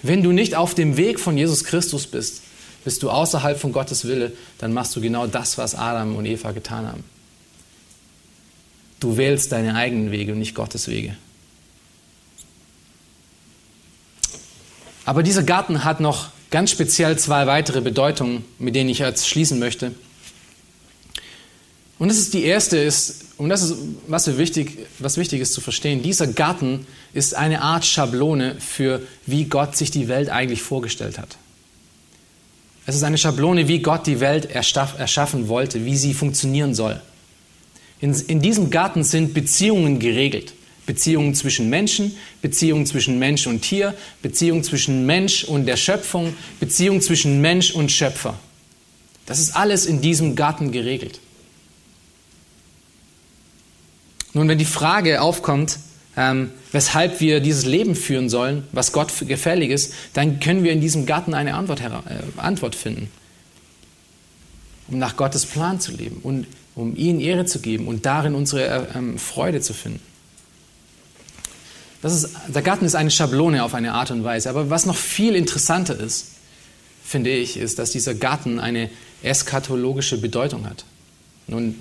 Wenn du nicht auf dem Weg von Jesus Christus bist, bist du außerhalb von Gottes Wille, dann machst du genau das, was Adam und Eva getan haben. Du wählst deine eigenen Wege und nicht Gottes Wege. Aber dieser Garten hat noch ganz speziell zwei weitere Bedeutungen, mit denen ich jetzt schließen möchte. Und das ist die erste, ist, und das ist, was, wichtig, was wichtig ist zu verstehen, dieser Garten ist eine Art Schablone für, wie Gott sich die Welt eigentlich vorgestellt hat. Es ist eine Schablone, wie Gott die Welt erschaffen wollte, wie sie funktionieren soll. In, in diesem Garten sind Beziehungen geregelt. Beziehungen zwischen Menschen, Beziehungen zwischen Mensch und Tier, Beziehungen zwischen Mensch und der Schöpfung, Beziehungen zwischen Mensch und Schöpfer. Das ist alles in diesem Garten geregelt. Nun, wenn die Frage aufkommt, ähm, weshalb wir dieses Leben führen sollen, was Gott gefällig ist, dann können wir in diesem Garten eine Antwort, äh, Antwort finden. Um nach Gottes Plan zu leben und um ihm Ehre zu geben und darin unsere äh, ähm, Freude zu finden. Ist, der Garten ist eine Schablone auf eine Art und Weise. Aber was noch viel interessanter ist, finde ich, ist, dass dieser Garten eine eschatologische Bedeutung hat. Nun,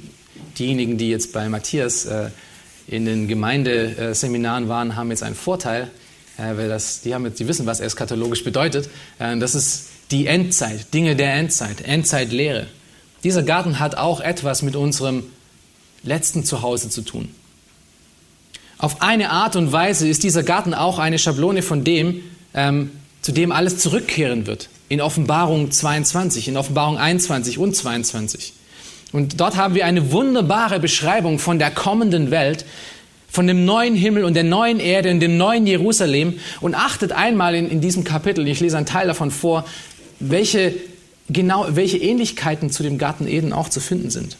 diejenigen, die jetzt bei Matthias äh, in den Gemeindeseminaren waren, haben jetzt einen Vorteil, äh, weil das, die, haben jetzt, die wissen, was eschatologisch bedeutet. Äh, das ist die Endzeit, Dinge der Endzeit, Endzeitlehre. Dieser Garten hat auch etwas mit unserem letzten Zuhause zu tun. Auf eine Art und Weise ist dieser Garten auch eine Schablone von dem, ähm, zu dem alles zurückkehren wird. In Offenbarung 22, in Offenbarung 21 und 22. Und dort haben wir eine wunderbare Beschreibung von der kommenden Welt, von dem neuen Himmel und der neuen Erde und dem neuen Jerusalem. Und achtet einmal in, in diesem Kapitel, ich lese einen Teil davon vor, welche, genau, welche Ähnlichkeiten zu dem Garten Eden auch zu finden sind.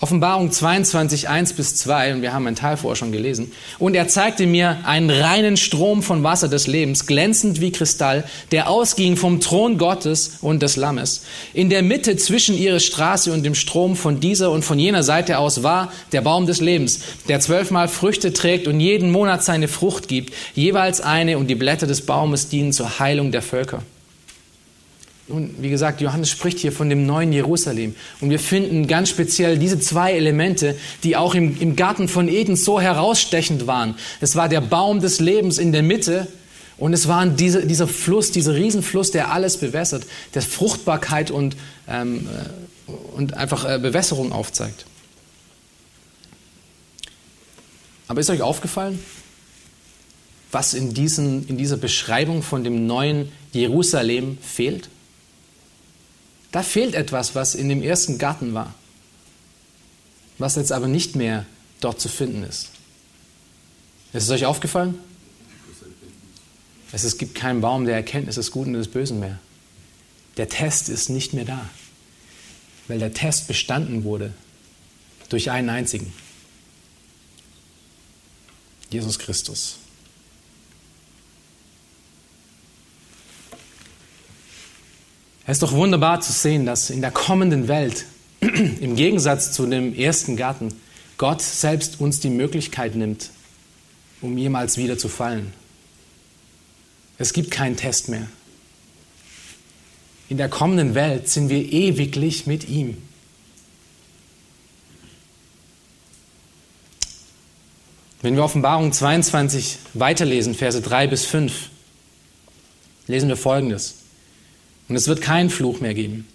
Offenbarung 22, 1 bis 2, und wir haben einen Teil vorher schon gelesen. Und er zeigte mir einen reinen Strom von Wasser des Lebens, glänzend wie Kristall, der ausging vom Thron Gottes und des Lammes. In der Mitte zwischen ihrer Straße und dem Strom von dieser und von jener Seite aus war der Baum des Lebens, der zwölfmal Früchte trägt und jeden Monat seine Frucht gibt, jeweils eine, und die Blätter des Baumes dienen zur Heilung der Völker. Und wie gesagt, Johannes spricht hier von dem neuen Jerusalem. Und wir finden ganz speziell diese zwei Elemente, die auch im, im Garten von Eden so herausstechend waren. Es war der Baum des Lebens in der Mitte und es war diese, dieser Fluss, dieser Riesenfluss, der alles bewässert, der Fruchtbarkeit und, ähm, äh, und einfach äh, Bewässerung aufzeigt. Aber ist euch aufgefallen, was in, diesen, in dieser Beschreibung von dem neuen Jerusalem fehlt? Da fehlt etwas, was in dem ersten Garten war, was jetzt aber nicht mehr dort zu finden ist. Ist es euch aufgefallen? Es gibt keinen Baum der Erkenntnis des Guten und des Bösen mehr. Der Test ist nicht mehr da, weil der Test bestanden wurde durch einen einzigen. Jesus Christus. Es ist doch wunderbar zu sehen, dass in der kommenden Welt, im Gegensatz zu dem ersten Garten, Gott selbst uns die Möglichkeit nimmt, um jemals wieder zu fallen. Es gibt keinen Test mehr. In der kommenden Welt sind wir ewiglich mit ihm. Wenn wir Offenbarung 22 weiterlesen, Verse 3 bis 5, lesen wir Folgendes. Und es wird keinen Fluch mehr geben.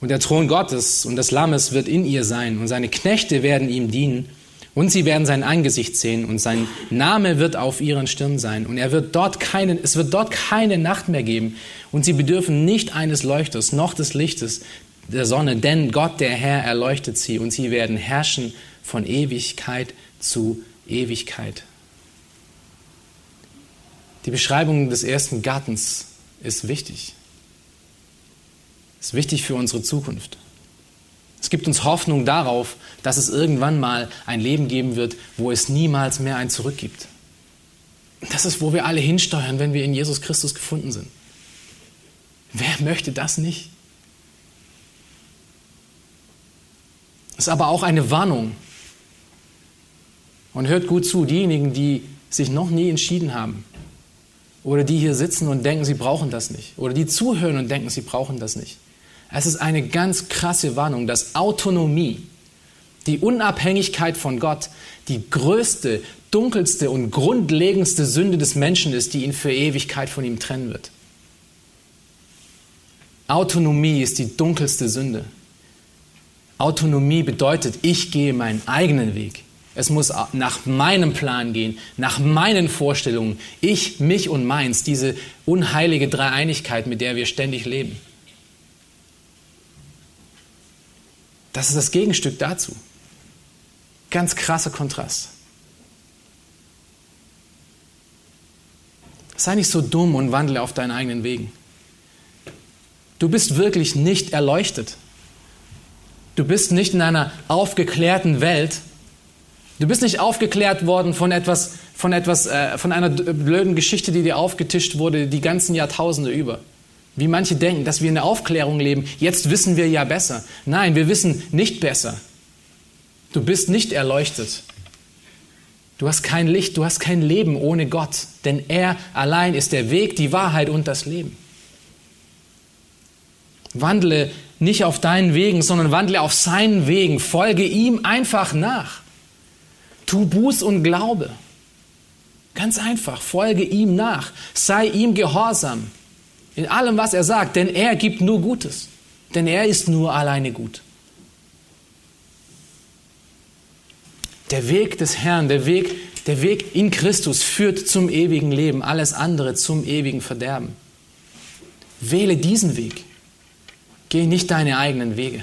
Und der Thron Gottes und des Lammes wird in ihr sein, und seine Knechte werden ihm dienen, und sie werden sein Angesicht sehen, und sein Name wird auf ihren Stirn sein. Und er wird dort keinen, es wird dort keine Nacht mehr geben, und sie bedürfen nicht eines Leuchters noch des Lichtes der Sonne, denn Gott, der Herr, erleuchtet sie, und sie werden herrschen von Ewigkeit zu Ewigkeit. Die Beschreibung des ersten Gartens ist wichtig. Ist wichtig für unsere Zukunft. Es gibt uns Hoffnung darauf, dass es irgendwann mal ein Leben geben wird, wo es niemals mehr ein Zurück gibt. Das ist, wo wir alle hinsteuern, wenn wir in Jesus Christus gefunden sind. Wer möchte das nicht? Es ist aber auch eine Warnung. Und hört gut zu, diejenigen, die sich noch nie entschieden haben, oder die hier sitzen und denken, sie brauchen das nicht. Oder die zuhören und denken, sie brauchen das nicht. Es ist eine ganz krasse Warnung, dass Autonomie, die Unabhängigkeit von Gott, die größte, dunkelste und grundlegendste Sünde des Menschen ist, die ihn für Ewigkeit von ihm trennen wird. Autonomie ist die dunkelste Sünde. Autonomie bedeutet, ich gehe meinen eigenen Weg. Es muss nach meinem Plan gehen, nach meinen Vorstellungen. Ich, mich und meins, diese unheilige Dreieinigkeit, mit der wir ständig leben. Das ist das Gegenstück dazu. Ganz krasser Kontrast. Sei nicht so dumm und wandle auf deinen eigenen Wegen. Du bist wirklich nicht erleuchtet. Du bist nicht in einer aufgeklärten Welt, Du bist nicht aufgeklärt worden von etwas, von etwas, äh, von einer blöden Geschichte, die dir aufgetischt wurde, die ganzen Jahrtausende über. Wie manche denken, dass wir in der Aufklärung leben. Jetzt wissen wir ja besser. Nein, wir wissen nicht besser. Du bist nicht erleuchtet. Du hast kein Licht, du hast kein Leben ohne Gott, denn er allein ist der Weg, die Wahrheit und das Leben. Wandle nicht auf deinen Wegen, sondern wandle auf seinen Wegen. Folge ihm einfach nach. Tu Buß und Glaube. Ganz einfach, folge ihm nach, sei ihm gehorsam in allem, was er sagt, denn er gibt nur Gutes, denn er ist nur alleine gut. Der Weg des Herrn, der Weg, der Weg in Christus führt zum ewigen Leben, alles andere zum ewigen Verderben. Wähle diesen Weg. Geh nicht deine eigenen Wege.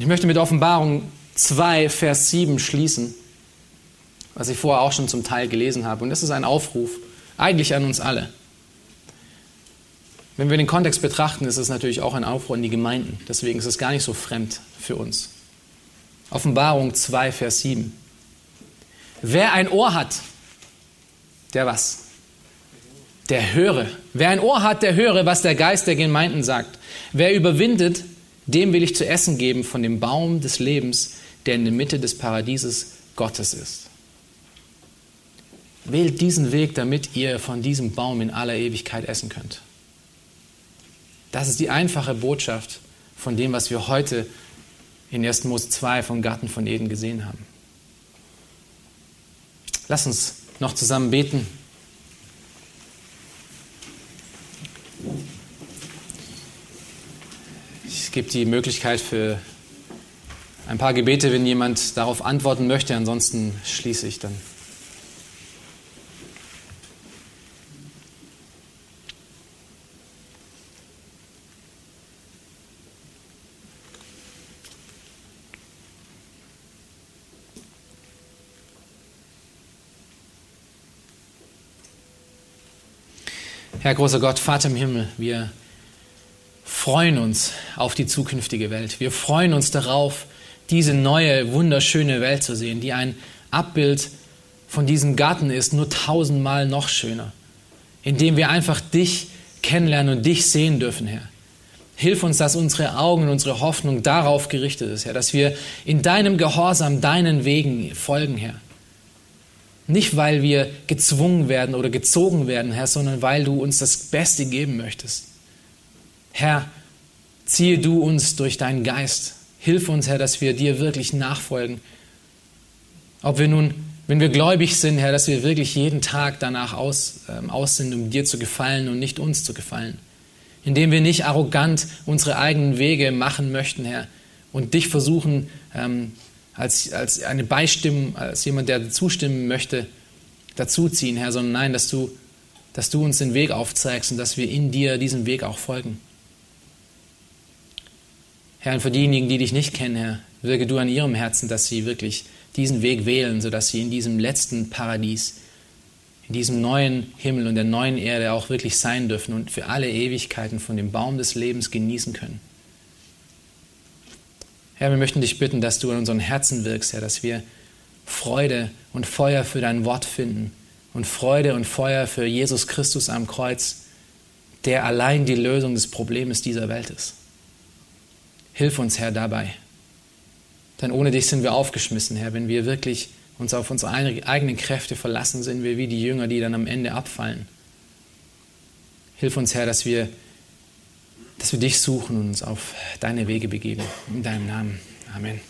Ich möchte mit Offenbarung 2, Vers 7 schließen, was ich vorher auch schon zum Teil gelesen habe. Und das ist ein Aufruf, eigentlich an uns alle. Wenn wir den Kontext betrachten, ist es natürlich auch ein Aufruf an die Gemeinden. Deswegen ist es gar nicht so fremd für uns. Offenbarung 2, Vers 7. Wer ein Ohr hat, der was? Der höre. Wer ein Ohr hat, der höre, was der Geist der Gemeinden sagt. Wer überwindet, dem will ich zu essen geben von dem Baum des Lebens, der in der Mitte des Paradieses Gottes ist. Wählt diesen Weg, damit ihr von diesem Baum in aller Ewigkeit essen könnt. Das ist die einfache Botschaft von dem, was wir heute in 1. Mose 2 vom Garten von Eden gesehen haben. Lass uns noch zusammen beten. Gibt die Möglichkeit für ein paar Gebete, wenn jemand darauf antworten möchte. Ansonsten schließe ich dann. Herr großer Gott, Vater im Himmel, wir freuen uns auf die zukünftige Welt. Wir freuen uns darauf, diese neue, wunderschöne Welt zu sehen, die ein Abbild von diesem Garten ist, nur tausendmal noch schöner, indem wir einfach dich kennenlernen und dich sehen dürfen, Herr. Hilf uns, dass unsere Augen und unsere Hoffnung darauf gerichtet ist, Herr, dass wir in deinem Gehorsam deinen Wegen folgen, Herr. Nicht, weil wir gezwungen werden oder gezogen werden, Herr, sondern weil du uns das Beste geben möchtest. Herr, ziehe du uns durch deinen Geist. Hilf uns, Herr, dass wir dir wirklich nachfolgen. Ob wir nun, wenn wir gläubig sind, Herr, dass wir wirklich jeden Tag danach aus, ähm, aus sind, um dir zu gefallen und nicht uns zu gefallen. Indem wir nicht arrogant unsere eigenen Wege machen möchten, Herr, und dich versuchen, ähm, als, als eine Beistimmung, als jemand, der zustimmen möchte, dazuziehen, Herr, sondern nein, dass du, dass du uns den Weg aufzeigst und dass wir in dir diesem Weg auch folgen. Herr, und für diejenigen, die dich nicht kennen, Herr, wirke du an ihrem Herzen, dass sie wirklich diesen Weg wählen, sodass sie in diesem letzten Paradies, in diesem neuen Himmel und der neuen Erde auch wirklich sein dürfen und für alle Ewigkeiten von dem Baum des Lebens genießen können. Herr, wir möchten dich bitten, dass du in unseren Herzen wirkst, Herr, dass wir Freude und Feuer für dein Wort finden und Freude und Feuer für Jesus Christus am Kreuz, der allein die Lösung des Problems dieser Welt ist. Hilf uns, Herr, dabei. Denn ohne dich sind wir aufgeschmissen, Herr. Wenn wir wirklich uns auf unsere eigenen Kräfte verlassen, sind wir wie die Jünger, die dann am Ende abfallen. Hilf uns, Herr, dass wir, dass wir dich suchen und uns auf deine Wege begeben. In deinem Namen. Amen.